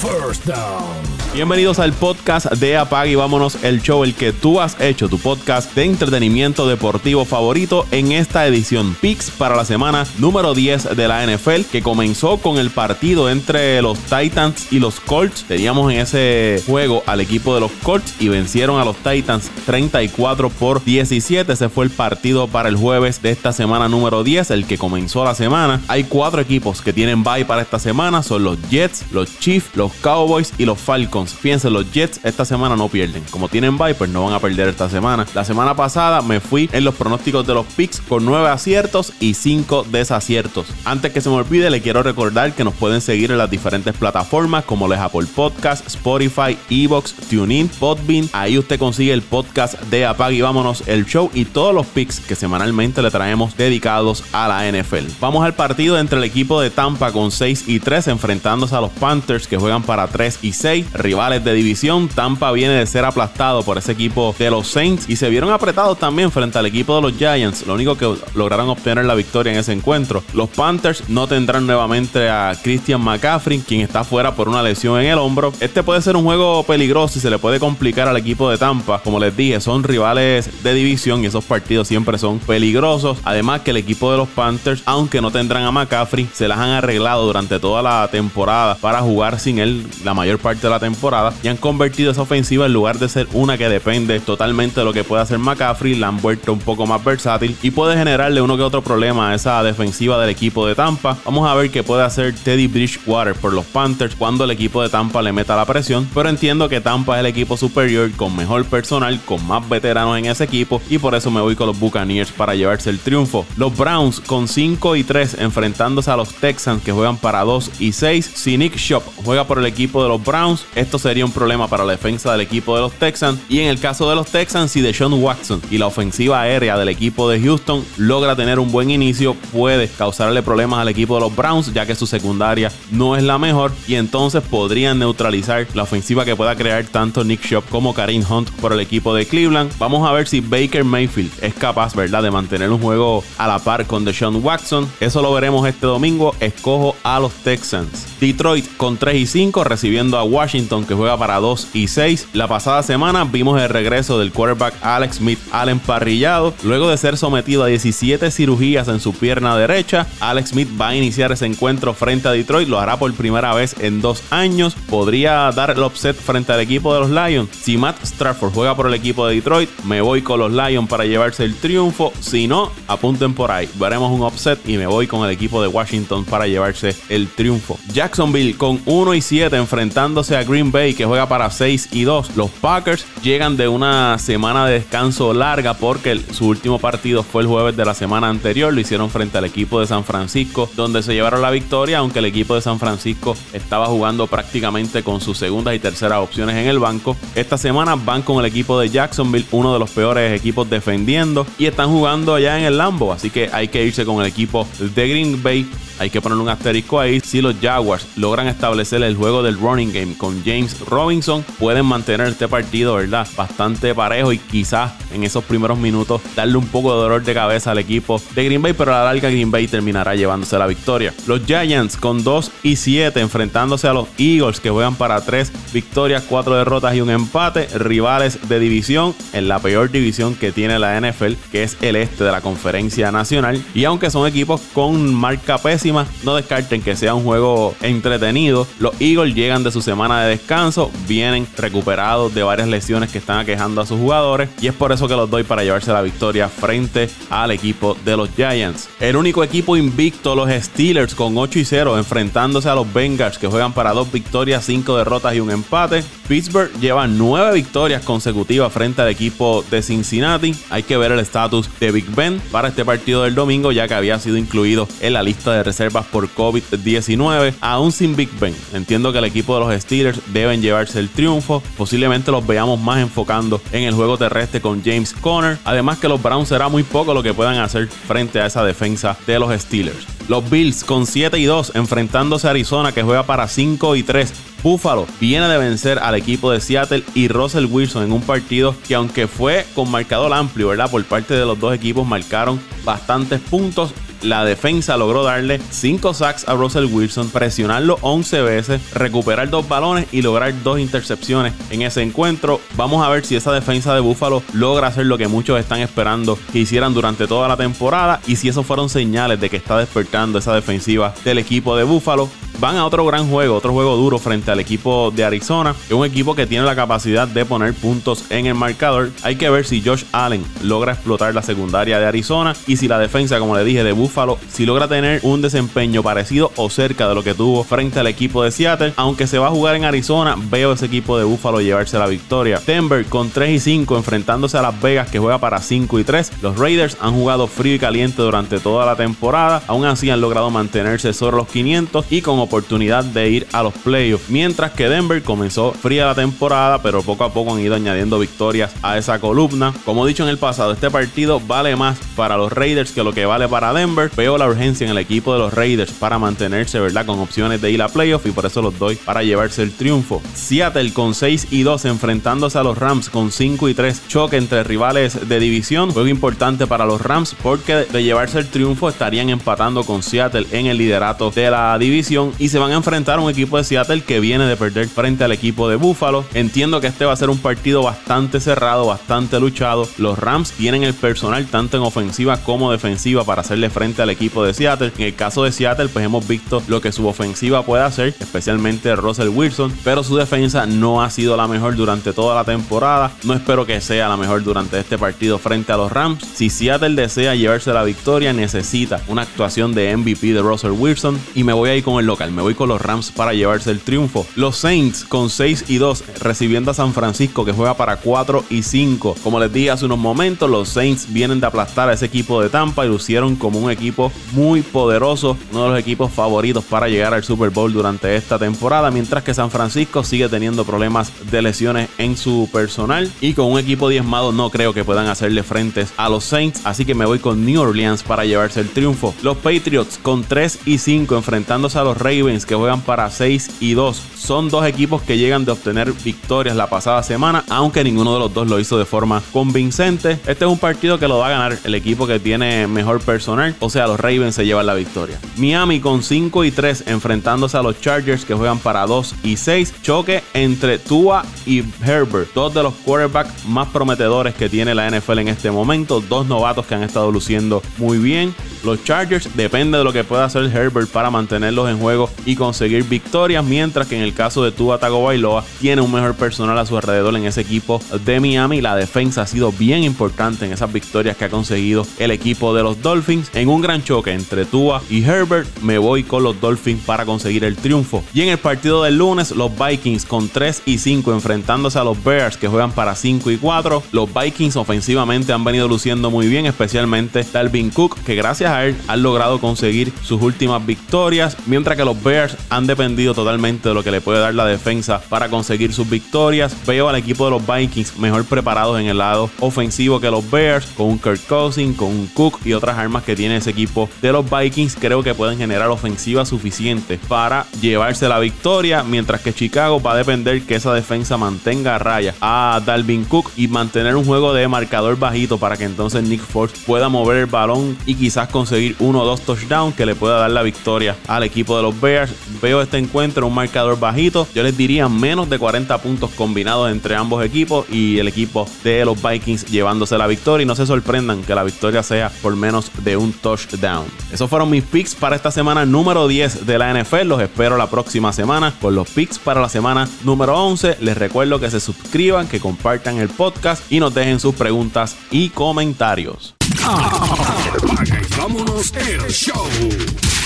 First down. Bienvenidos al podcast de Apag y vámonos el show, el que tú has hecho, tu podcast de entretenimiento deportivo favorito en esta edición Picks para la semana número 10 de la NFL, que comenzó con el partido entre los Titans y los Colts. Teníamos en ese juego al equipo de los Colts y vencieron a los Titans 34 por 17. Ese fue el partido para el jueves de esta semana número 10, el que comenzó la semana. Hay cuatro equipos que tienen bye para esta semana, son los Jets, los Chiefs, los Cowboys y los Falcons. Fíjense, los Jets esta semana no pierden. Como tienen pues no van a perder esta semana. La semana pasada me fui en los pronósticos de los picks con 9 aciertos y 5 desaciertos. Antes que se me olvide, le quiero recordar que nos pueden seguir en las diferentes plataformas como les Apple Podcast, Spotify, Evox, TuneIn, Podbean. Ahí usted consigue el podcast de Apag y vámonos el show y todos los picks que semanalmente le traemos dedicados a la NFL. Vamos al partido entre el equipo de Tampa con 6 y 3 enfrentándose a los Panthers que juegan para 3 y 6 rivales de división. Tampa viene de ser aplastado por ese equipo de los Saints y se vieron apretados también frente al equipo de los Giants. Lo único que lograron obtener la victoria en ese encuentro. Los Panthers no tendrán nuevamente a Christian McCaffrey, quien está fuera por una lesión en el hombro. Este puede ser un juego peligroso y se le puede complicar al equipo de Tampa. Como les dije, son rivales de división y esos partidos siempre son peligrosos. Además que el equipo de los Panthers, aunque no tendrán a McCaffrey, se las han arreglado durante toda la temporada para jugar sin él la mayor parte de la temporada y han convertido esa ofensiva en lugar de ser una que depende totalmente de lo que puede hacer McCaffrey, la han vuelto un poco más versátil y puede generarle uno que otro problema a esa defensiva del equipo de Tampa. Vamos a ver qué puede hacer Teddy Bridgewater por los Panthers cuando el equipo de Tampa le meta la presión, pero entiendo que Tampa es el equipo superior con mejor personal, con más veteranos en ese equipo y por eso me voy con los Buccaneers para llevarse el triunfo. Los Browns con 5 y 3 enfrentándose a los Texans que juegan para 2 y 6. Si Nick Shop juega por el equipo de los Browns, esto sería un problema para la defensa del equipo de los Texans. Y en el caso de los Texans, si Deshaun Watson y la ofensiva aérea del equipo de Houston logra tener un buen inicio, puede causarle problemas al equipo de los Browns, ya que su secundaria no es la mejor. Y entonces podrían neutralizar la ofensiva que pueda crear tanto Nick Shop como Karim Hunt por el equipo de Cleveland. Vamos a ver si Baker Mayfield es capaz, ¿verdad?, de mantener un juego a la par con Deshaun Watson. Eso lo veremos este domingo. Escojo a los Texans. Detroit con 3 y 5 recibiendo a Washington que juega para 2 y 6. La pasada semana vimos el regreso del quarterback Alex Smith al emparrillado. Luego de ser sometido a 17 cirugías en su pierna derecha, Alex Smith va a iniciar ese encuentro frente a Detroit. Lo hará por primera vez en dos años. Podría dar el upset frente al equipo de los Lions. Si Matt Strafford juega por el equipo de Detroit, me voy con los Lions para llevarse el triunfo. Si no, apunten por ahí. Veremos un upset y me voy con el equipo de Washington para llevarse el triunfo. Jacksonville con 1 y 7 enfrentándose a Green Bay que juega para 6 y 2. Los Packers llegan de una semana de descanso larga porque su último partido fue el jueves de la semana anterior. Lo hicieron frente al equipo de San Francisco, donde se llevaron la victoria, aunque el equipo de San Francisco estaba jugando prácticamente con sus segundas y terceras opciones en el banco. Esta semana van con el equipo de Jacksonville, uno de los peores equipos defendiendo, y están jugando allá en el Lambo. Así que hay que irse con el equipo de Green Bay hay que poner un asterisco ahí. Si los Jaguars logran establecer el juego del running game con James Robinson, pueden mantener este partido, ¿verdad? Bastante parejo y quizás en esos primeros minutos darle un poco de dolor de cabeza al equipo de Green Bay, pero a la larga Green Bay terminará llevándose la victoria. Los Giants con 2 y 7 enfrentándose a los Eagles que juegan para 3 victorias, 4 derrotas y un empate. Rivales de división en la peor división que tiene la NFL, que es el este de la conferencia nacional. Y aunque son equipos con marca pésima, no descarten que sea un juego entretenido. Los Eagles llegan de su semana de descanso, vienen recuperados de varias lesiones que están aquejando a sus jugadores y es por eso que los doy para llevarse la victoria frente al equipo de los Giants. El único equipo invicto, los Steelers con 8 y 0, enfrentándose a los Bengals que juegan para dos victorias, 5 derrotas y un empate. Pittsburgh lleva 9 victorias consecutivas frente al equipo de Cincinnati. Hay que ver el estatus de Big Ben para este partido del domingo, ya que había sido incluido en la lista de reservas por COVID-19, aún sin Big Ben. Entiendo que el equipo de los Steelers deben llevarse el triunfo. Posiblemente los veamos más enfocando en el juego terrestre con James Conner. Además que los Browns será muy poco lo que puedan hacer frente a esa defensa de los Steelers. Los Bills con 7 y 2 enfrentándose a Arizona que juega para 5 y 3. Buffalo viene de vencer al equipo de Seattle y Russell Wilson en un partido que aunque fue con marcador amplio, ¿verdad? Por parte de los dos equipos marcaron bastantes puntos la defensa logró darle 5 sacks a Russell Wilson, presionarlo 11 veces, recuperar dos balones y lograr dos intercepciones en ese encuentro. Vamos a ver si esa defensa de Buffalo logra hacer lo que muchos están esperando que hicieran durante toda la temporada y si esos fueron señales de que está despertando esa defensiva del equipo de Buffalo van a otro gran juego, otro juego duro frente al equipo de Arizona, que es un equipo que tiene la capacidad de poner puntos en el marcador. Hay que ver si Josh Allen logra explotar la secundaria de Arizona y si la defensa, como le dije, de Buffalo, si logra tener un desempeño parecido o cerca de lo que tuvo frente al equipo de Seattle. Aunque se va a jugar en Arizona, veo ese equipo de Buffalo llevarse la victoria. Denver con 3 y 5 enfrentándose a Las Vegas que juega para 5 y 3. Los Raiders han jugado frío y caliente durante toda la temporada, aún así han logrado mantenerse sobre los 500 y con oportunidad de ir a los playoffs. Mientras que Denver comenzó fría la temporada, pero poco a poco han ido añadiendo victorias a esa columna. Como dicho en el pasado, este partido vale más para los Raiders que lo que vale para Denver. Veo la urgencia en el equipo de los Raiders para mantenerse, ¿verdad? Con opciones de ir a playoffs y por eso los doy para llevarse el triunfo. Seattle con 6 y 2 enfrentándose a los Rams con 5 y 3. Choque entre rivales de división. Juego importante para los Rams porque de llevarse el triunfo estarían empatando con Seattle en el liderato de la división y se van a enfrentar a un equipo de Seattle que viene de perder frente al equipo de Buffalo. Entiendo que este va a ser un partido bastante cerrado, bastante luchado. Los Rams tienen el personal tanto en ofensiva como defensiva para hacerle frente al equipo de Seattle. En el caso de Seattle, pues hemos visto lo que su ofensiva puede hacer, especialmente Russell Wilson, pero su defensa no ha sido la mejor durante toda la temporada. No espero que sea la mejor durante este partido frente a los Rams. Si Seattle desea llevarse la victoria, necesita una actuación de MVP de Russell Wilson y me voy a ir con el local, me voy con los Rams para llevarse el triunfo. Los Saints con 6 y 2 recibiendo a San Francisco que juega para 4 y 5. Como les dije hace unos momentos, los Saints vienen de aplastar a ese equipo de Tampa y lucieron como un equipo muy poderoso, uno de los equipos favoritos para llegar al Super Bowl durante esta temporada, mientras que San Francisco sigue teniendo problemas de lesiones en su personal y con un equipo diezmado no creo que puedan hacerle frentes a los Saints, así que me voy con New Orleans para llevarse el triunfo. Los Patriots con 3 y 5 enfrentándose a los Ravens que juegan para 6 y 2. Son dos equipos que llegan de obtener victorias la pasada semana, aunque ninguno de los dos lo hizo de forma convincente. Este es un partido que lo va a ganar el equipo que tiene mejor personal, o sea, los Ravens se llevan la victoria. Miami con 5 y 3 enfrentándose a los Chargers que juegan para 2 y 6. Choque entre Tua y Herbert, dos de los quarterbacks más prometedores que tiene la NFL en este momento, dos novatos que han estado luciendo muy bien. Los Chargers depende de lo que pueda hacer Herbert para mantenerlos en juego y conseguir victorias, mientras que en el caso de Tua Tagovailoa tiene un mejor personal a su alrededor en ese equipo de Miami. La defensa ha sido bien importante en esas victorias que ha conseguido el equipo de los Dolphins. En un gran choque entre Tua y Herbert, me voy con los Dolphins para conseguir el triunfo. Y en el partido del lunes, los Vikings con 3 y 5 enfrentándose a los Bears que juegan para 5 y 4. Los Vikings ofensivamente han venido luciendo muy bien, especialmente Dalvin Cook, que gracias a han logrado conseguir sus últimas victorias, mientras que los Bears han dependido totalmente de lo que le puede dar la defensa para conseguir sus victorias. Veo al equipo de los Vikings mejor preparados en el lado ofensivo que los Bears, con un Kirk Cousins, con un Cook y otras armas que tiene ese equipo de los Vikings. Creo que pueden generar ofensiva suficiente para llevarse la victoria, mientras que Chicago va a depender que esa defensa mantenga a raya a Dalvin Cook y mantener un juego de marcador bajito para que entonces Nick Foles pueda mover el balón y quizás conseguir uno o dos touchdowns que le pueda dar la victoria al equipo de los Bears. Veo este encuentro un marcador bajito. Yo les diría menos de 40 puntos combinados entre ambos equipos y el equipo de los Vikings llevándose la victoria. Y no se sorprendan que la victoria sea por menos de un touchdown. Esos fueron mis picks para esta semana número 10 de la NFL. Los espero la próxima semana con los picks para la semana número 11. Les recuerdo que se suscriban, que compartan el podcast y nos dejen sus preguntas y comentarios. Apaga y vámonos el show.